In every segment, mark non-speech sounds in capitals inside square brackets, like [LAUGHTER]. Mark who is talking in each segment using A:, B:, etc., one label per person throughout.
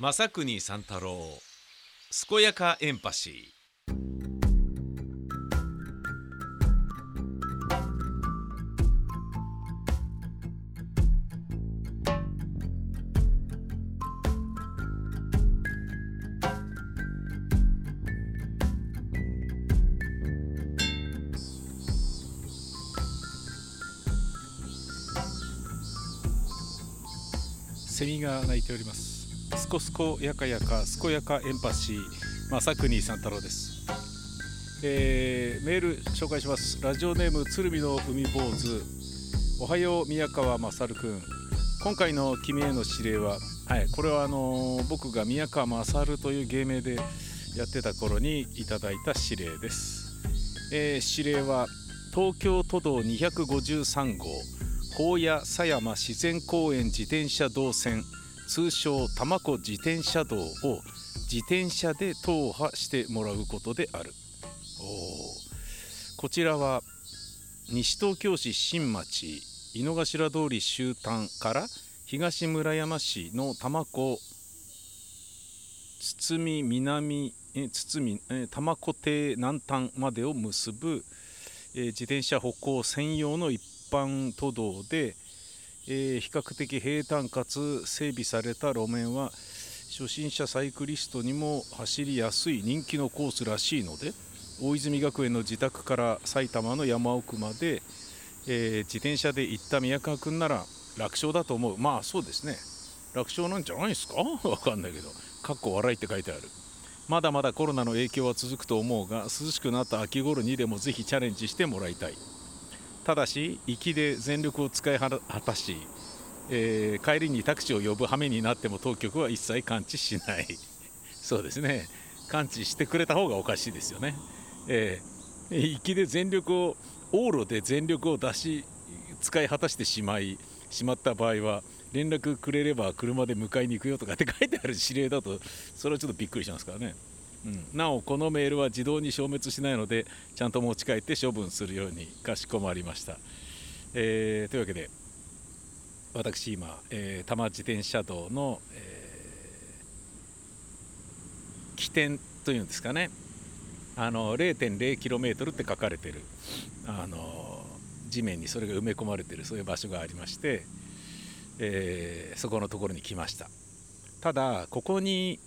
A: 正国三太郎健やかエンパシー。
B: セミが鳴いております。すこすこやかやか健やかエンパシー正国三太郎です、えーメール紹介します。ラジオネーム鶴見の海坊主。おはよう宮川勝くん。今回の君への指令ははいこれはあのー僕が宮川勝という芸名でやってた頃にいただいた指令です、えー指令は東京都道253号宝谷狭山自然公園自転車道線通称多摩湖自転車道を自転車で踏破してもらうことである。おこちらは西東京市新町井の頭通り終端から東村山市の多摩湖堤南え堤え多摩湖堤南端までを結ぶ、え自転車歩行専用の一般都道で、えー比較的平坦かつ整備された路面は初心者サイクリストにも走りやすい人気のコースらしいので大泉学園の自宅から埼玉の山奥まで、えー自転車で行った宮川君なら楽勝だと思う。まあそうですね。楽勝なんじゃないですか？[LAUGHS] わかんないけど。かっこ笑いって書いてある。まだまだコロナの影響は続くと思うが涼しくなった秋頃にでもぜひチャレンジしてもらいたい。ただし行きで全力を使い果たし、えー帰りにタクシーを呼ぶ羽目になっても当局は一切感知しない。[LAUGHS] そうですね。感知してくれた方がおかしいですよね、えー行きで全力を往路で全力を出し使い果たしてしまいしまった場合は連絡くれれば車で迎えに行くよとかって書いてある指令だとそれはちょっとびっくりしますからね、うん、なおこのメールは自動に消滅しないのでちゃんと持ち帰って処分するようにかしこまりました、えーというわけで私今、えー多摩自転車道の、えー起点というんですかね。あの 0.0km って書かれてるあの地面にそれが埋め込まれてるそういう場所がありまして、えーそこのところに来ました。ただここに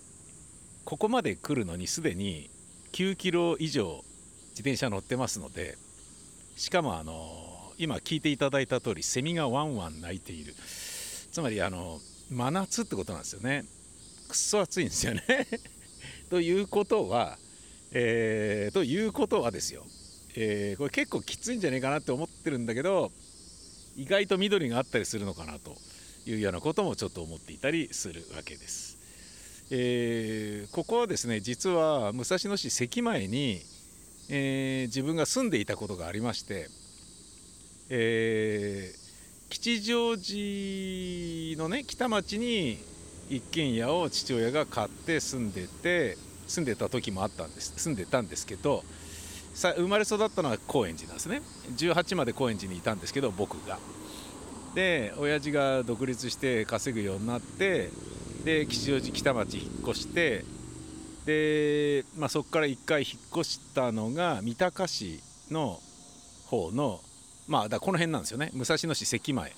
B: ここまで来るのにすでに9キロ以上自転車乗ってますのでしかもあの今聞いていただいた通りセミがワンワン鳴いている。つまりあの真夏ってことなんですよね。くっそ暑いんですよね。[LAUGHS] ということは、えーということはですよ、えーこれ結構きついんじゃねえかなって思ってるんだけど意外と緑があったりするのかなというようなこともちょっと思っていたりするわけです。えーここはですね実は武蔵野市関前に、えー自分が住んでいたことがありまして、えー吉祥寺のね北町に一軒家を父親が買って住んでて住んでた時もあったんです住んでたんですけどさ生まれ育ったのは高円寺なんですね。18まで高円寺にいたんですけど僕が。で親父が独立して稼ぐようになってで吉祥寺北町引っ越してで、まあ、そこから1回引っ越したのが三鷹市の方のまあだこの辺なんですよね。武蔵野市関前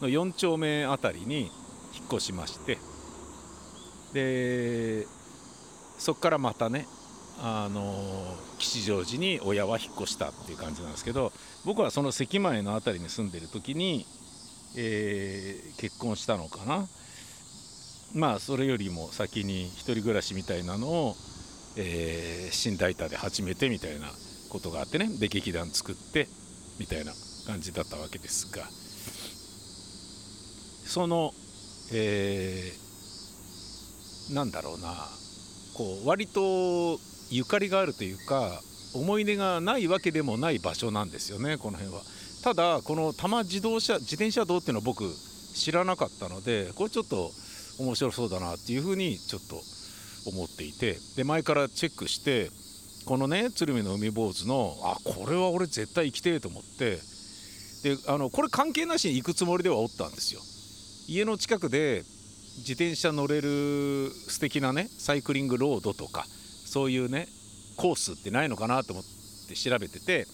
B: の4丁目あたりに引っ越しまして。でそこからまたねあの吉祥寺に親は引っ越したっていう感じなんですけど僕はその関前の辺りに住んでる時に、えー結婚したのかな。まあそれよりも先に一人暮らしみたいなのを、えー寝台田で始めてみたいなことがあってねで劇団作ってみたいな感じだったわけですが。その、えーなんだろうな。こう割とゆかりがあるというか思い出がないわけでもない場所なんですよねこの辺は。ただこの多摩自動車自転車道っていうのは僕知らなかったのでこれちょっと面白そうだなっていうふうにちょっと思っていて。で前からチェックしてこのね鶴見の海坊主のあこれは俺絶対行きてえと思って。であのこれ関係なしに行くつもりではおったんですよ。家の近くで自転車乗れる素敵なねサイクリングロードとかそういうねコースってないのかなと思って調べてて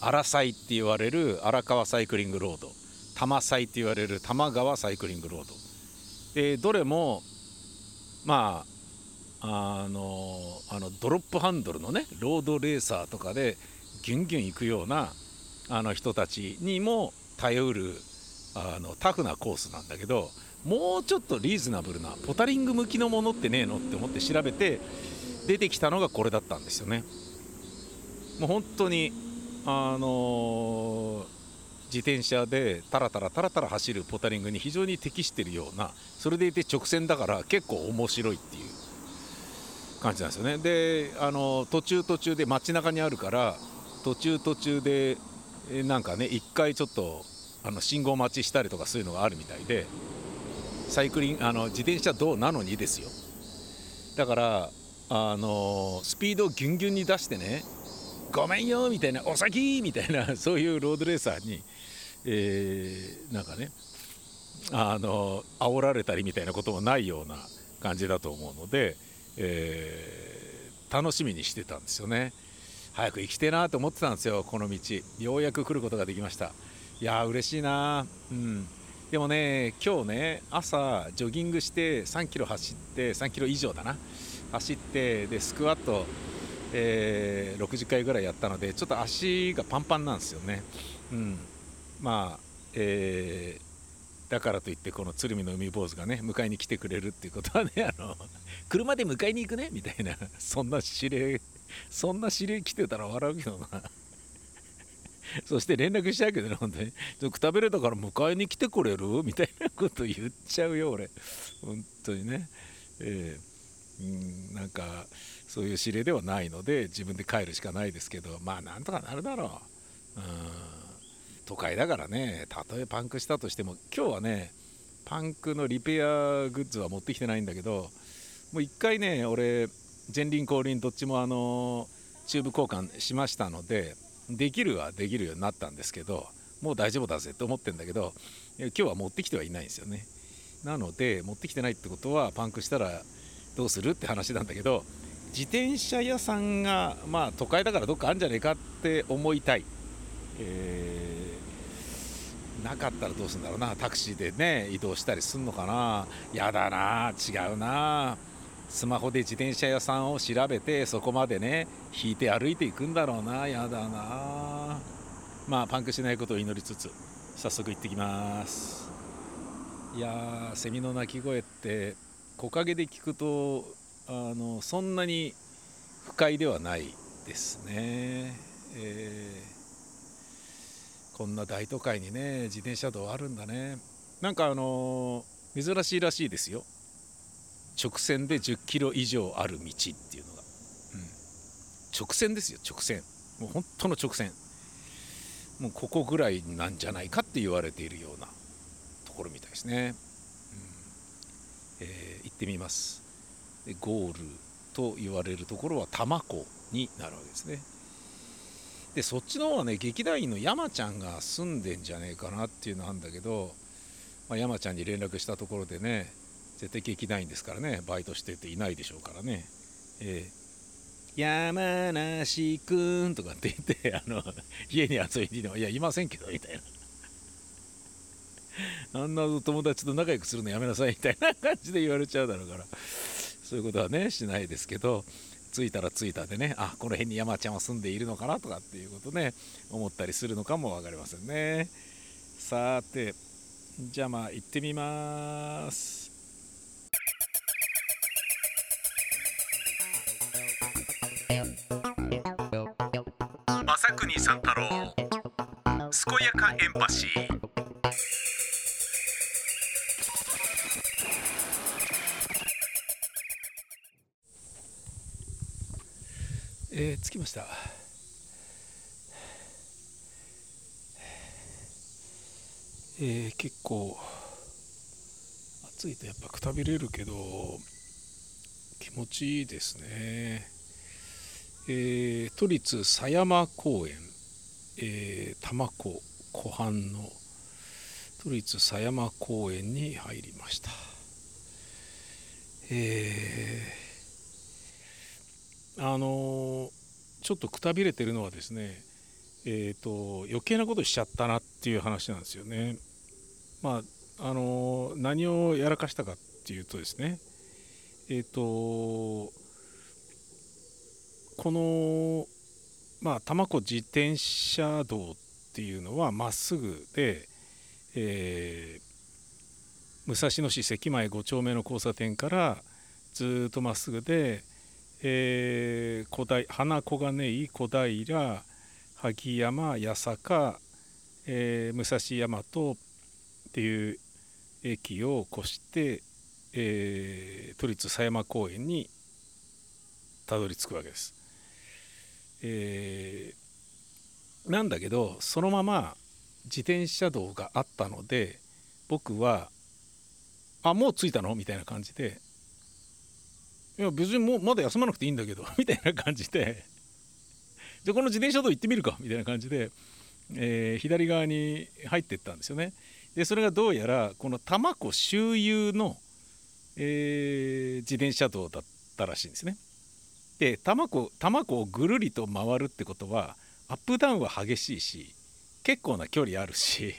B: 荒西って言われる荒川サイクリングロード多摩西って言われる多摩川サイクリングロード。でどれもまああのあのドロップハンドルのねロードレーサーとかでギュンギュン行くようなあの人たちにも頼るあのタフなコースなんだけどもうちょっとリーズナブルなポタリング向きのものってねえのって思って調べて出てきたのがこれだったんですよね。もう本当にあの自転車でタラタラタラタラ走るポタリングに非常に適しているようなそれでいて直線だから結構面白いっていう感じなんですよね。であの途中途中で街中にあるから途中途中でなんかね一回ちょっとあの信号待ちしたりとかそういうのがあるみたいでサイクリンあの自転車道なのにですよ。だからあのスピードをギュンギュンに出してねごめんよみたいなお先みたいなそういうロードレーサーに、えー、なんかねあの煽られたりみたいなこともないような感じだと思うので、えー、楽しみにしてたんですよね。早く行きてえなと思ってたんですよこの道。ようやく来ることができました。いやー嬉しいなうん。でもね今日ね朝ジョギングして3キロ走って3キロ以上だな。走ってでスクワットえー、60回ぐらいやったのでちょっと足がパンパンなんですよね、うん、まあ、えー、だからといってこの鶴見の海坊主がね迎えに来てくれるっていうことはね [LAUGHS] あの車で迎えに行くねみたいなそんな指令そんな指令来てたら笑うけどな [LAUGHS] そして連絡しちゃうけどね、本当に。くたびれたから迎えに来てくれるみたいなこと言っちゃうよ、俺。本当にね。えー、なんか、そういう指令ではないので自分で帰るしかないですけどまあなんとかなるだろう、うん、都会だからね。たとえパンクしたとしても今日はねパンクのリペアグッズは持ってきてないんだけどもう1回ね俺前輪後輪どっちもあのチューブ交換しましたのでできるはできるようになったんですけどもう大丈夫だぜって思ってるんだけど今日は持ってきてはいないんですよね。なので持ってきてないってことはパンクしたらどうするって話なんだけど自転車屋さんが、まあ、都会だからどっかあるんじゃないかって思いたい、えー、なかったらどうするんだろうな。タクシーでね移動したりすんのかな。やだな。違うな。スマホで自転車屋さんを調べてそこまでね引いて歩いていくんだろうな。やだな。まあパンクしないことを祈りつつ早速行ってきます。いやーセミの鳴き声って木陰で聞くとあのそんなに不快ではないですね、えー、こんな大都会にね自転車道あるんだね。なんかあの珍しいらしいですよ。直線で10キロ以上ある道っていうのが、うん、直線ですよ直線。もう本当の直線。もうここぐらいなんじゃないかって言われているようなところみたいですね、うん。えー、行ってみます。ゴールと言われるところは多摩湖になるわけですね。でそっちの方はね劇団員の山ちゃんが住んでんじゃねえかなっていうのなんだけど、まあ、山ちゃんに連絡したところでね絶対劇団員ですからねバイトしてていないでしょうからね、えー、山梨くんとかって言って [LAUGHS] あの家に遊びに来てもいやいませんけどみたいな。[LAUGHS] あんな友達と仲良くするのやめなさいみたいな感じで言われちゃうだろうから。そういうことはねしないですけど。着いたら着いたでねあこの辺に山ちゃんは住んでいるのかなとかっていうことね思ったりするのかも分かりませんね。さてじゃあまあ行ってみます。
A: 正国三太郎健やかエンパシー。
B: えー、着きました。えー、結構暑いとやっぱくたびれるけど気持ちいいですね、えー、都立狭山公園、えー、多摩湖湖畔の都立狭山公園に入りました。えー、あのちょっとくたびれてるのはですねえーと、余計なことしちゃったなっていう話なんですよね。まああの何をやらかしたかっていうとですねえっ、ー、とこのまあ多摩湖自転車道っていうのはまっすぐで、えー、武蔵野市関前5丁目の交差点からずっとまっすぐで、えー、小平花小金井小平萩山八坂、えー、武蔵大和っていう駅を越して、えー、都立狭山公園にたどり着くわけです。えー、なんだけどそのまま自転車道があったので僕は「あもう着いたの?」みたいな感じで「いや別にもうまだ休まなくていいんだけど」[LAUGHS] みたいな感じでじゃこの自転車道行ってみるかみたいな感じで、えー、左側に入っていったんですよね。でそれがどうやらこの多摩湖周遊の、えー、自転車道だったらしいんですね。で多摩湖多摩湖をぐるりと回るってことはアップダウンは激しいし結構な距離あるし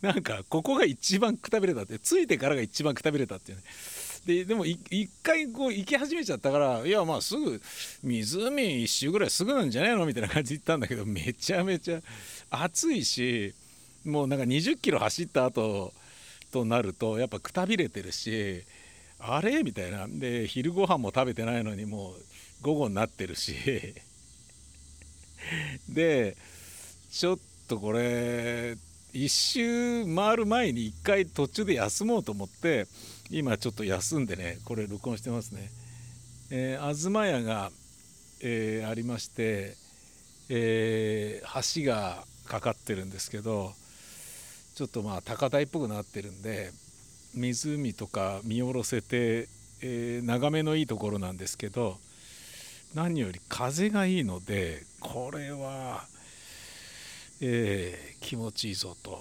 B: なんかここが一番くたびれたってついてからが一番くたびれたっていうねででも一回こう行き始めちゃったからいやまあすぐ湖一周ぐらいすぐなんじゃないの？みたいな感じで行ったんだけどめちゃめちゃ暑いしもうなんか20キロ走った後となるとやっぱくたびれてるしあれ？みたいな。で昼ご飯も食べてないのにもう午後になってるし。でちょっとこれ一周回る前に一回途中で休もうと思って今ちょっと休んでねこれ録音してますね、えー、東屋が、えー、ありまして、えー、橋がかかってるんですけどちょっとまあ高台っぽくなってるんで湖とか見下ろせて、えー、眺めのいいところなんですけど何より風がいいのでこれは、えー、気持ちいいぞと、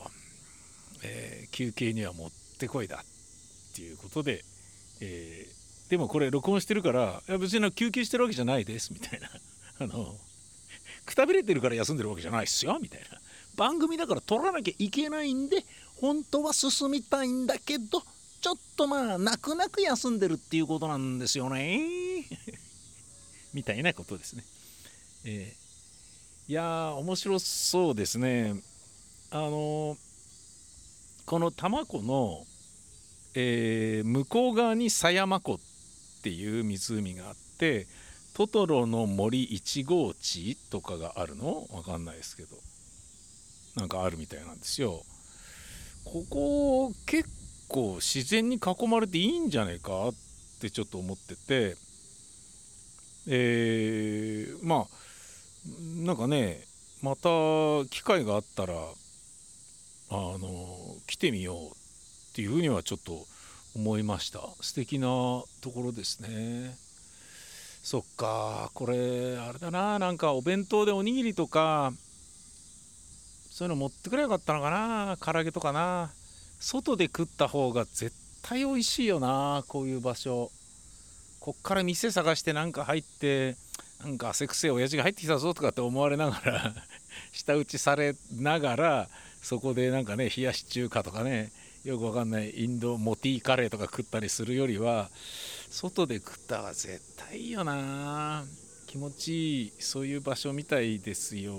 B: えー、休憩にはもってこいだっていうことで、えー、でもこれ録音してるからいや別に休憩してるわけじゃないですみたいな。[LAUGHS] あのくたびれてるから休んでるわけじゃないっすよみたいな。番組だから撮らなきゃいけないんで本当は進みたいんだけどちょっとまあ泣く泣く休んでるっていうことなんですよね。[LAUGHS] みたいなことですね。えー、いや面白そうですね。あの、この多摩湖のえー、向こう側に狭山湖っていう湖があってトトロの森1号地とかがあるの？わかんないですけどなんかあるみたいなんですよ。ここ結構自然に囲まれていいんじゃないかってちょっと思っててえー、まあなんかねまた機会があったらあの来てみようっていうふうにはちょっと思いました。素敵なところですね。そっかこれあれだななんかお弁当でおにぎりとかそういうの持ってくればよかったのかな唐揚げとかな。外で食った方が絶対美味しいよなこういう場所。こっから店探してなんか入ってなんか汗くせえ親父が入ってきたぞとかって思われながら [LAUGHS] 舌打ちされながらそこでなんかね冷やし中華とかねよくわかんないインドモティカレーとか食ったりするよりは外で食ったら絶対いいよな。気持ちいいそういう場所みたいですよ。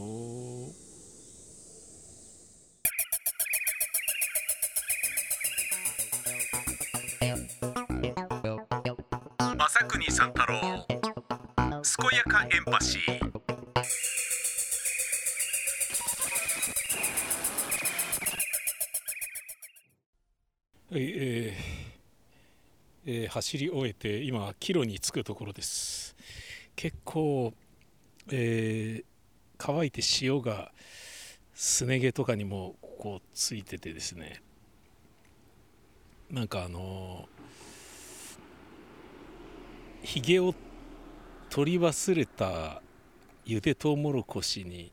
A: 正国三太郎。健やかエンパシー。
B: はい、えーえー、走り終えて今帰路に着くところです。結構、えー、乾いて塩がすね毛とかにもこうついててですね。なんかあのひげを取り忘れたゆでとうもろこしに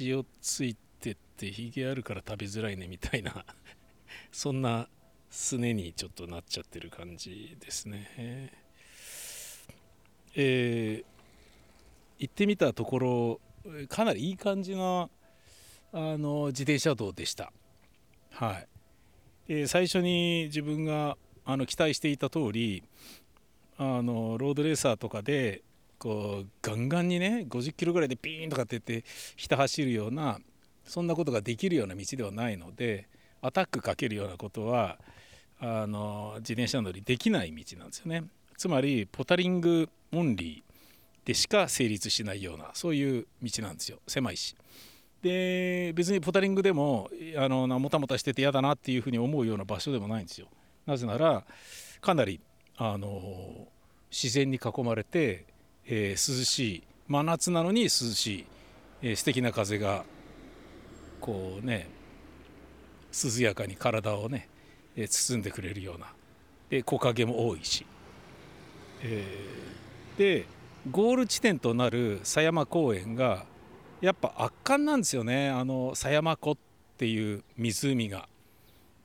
B: 塩ついてってひげあるから食べづらいねみたいな [LAUGHS] そんなすねにちょっとなっちゃってる感じですね。えー、行ってみたところかなりいい感じなあの自転車道でした。はいえー、最初に自分があの期待していた通りあのロードレーサーとかでこうガンガンにね50キロぐらいでピーンとかって言ってひた走るようなそんなことができるような道ではないのでアタックかけるようなことはあの自転車乗りできない道なんですよね。つまりポタリングオンリーでしか成立しないようなそういう道なんですよ。狭いし。で別にポタリングでもあのもたもたしてて嫌だなっていうふうに思うような場所でもないんですよ。なぜならかなりあの自然に囲まれて、えー、涼しい真夏なのに涼しい、えー、素敵な風がこうね涼やかに体をね、えー、包んでくれるような。で木陰も多いし、えー、でゴール地点となる狭山公園がやっぱ圧巻なんですよね。あの狭山湖っていう湖が。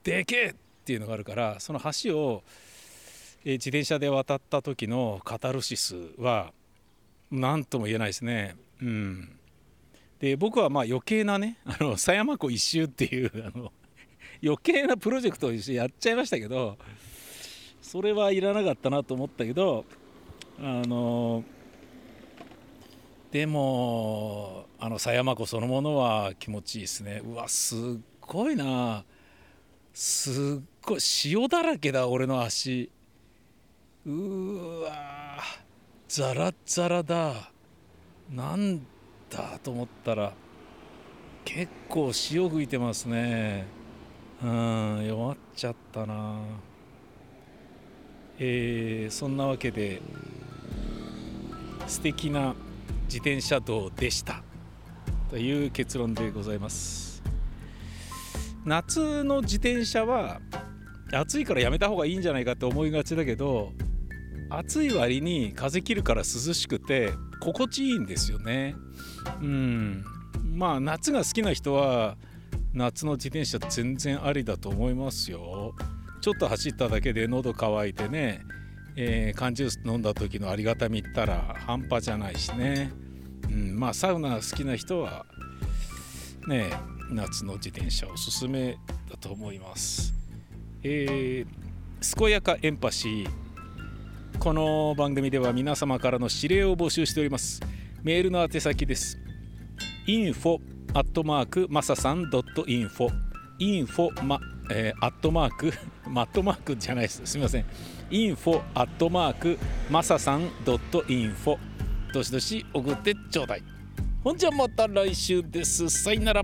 B: でけえっていうのがあるからその橋を自転車で渡った時のカタルシスは何とも言えないですね。うん、で僕はまあ余計なねあの狭山湖一周っていうあの余計なプロジェクトをやっちゃいましたけどそれはいらなかったなと思ったけどあのでもあの狭山湖そのものは気持ちいいですね。うわすっごいな。すっごい塩だらけだ俺の足。うわザラザラだ。なんだと思ったら結構潮吹いてますね。うん弱っちゃったな。えー、そんなわけで素敵な自転車道でした。という結論でございます。夏の自転車は暑いからやめた方がいいんじゃないかって思いがちだけど暑い割に風切るから涼しくて心地いいんですよね。うん。まあ夏が好きな人は夏の自転車全然ありだと思いますよ。ちょっと走っただけで喉乾いてねえー、缶ジュース飲んだ時のありがたみったら半端じゃないしね、うん、まあサウナ好きな人はね夏の自転車おすすめだと思います。えー、健やかエンパシー。この番組では皆様からの指令を募集しております。メールの宛先です。info アットマークマサさん .info info まえー、アットマークマットマークじゃないです。すみません。info アットマークマサさん .info どしどし送ってちょうだい。ほんじゃまた来週です。さよなら。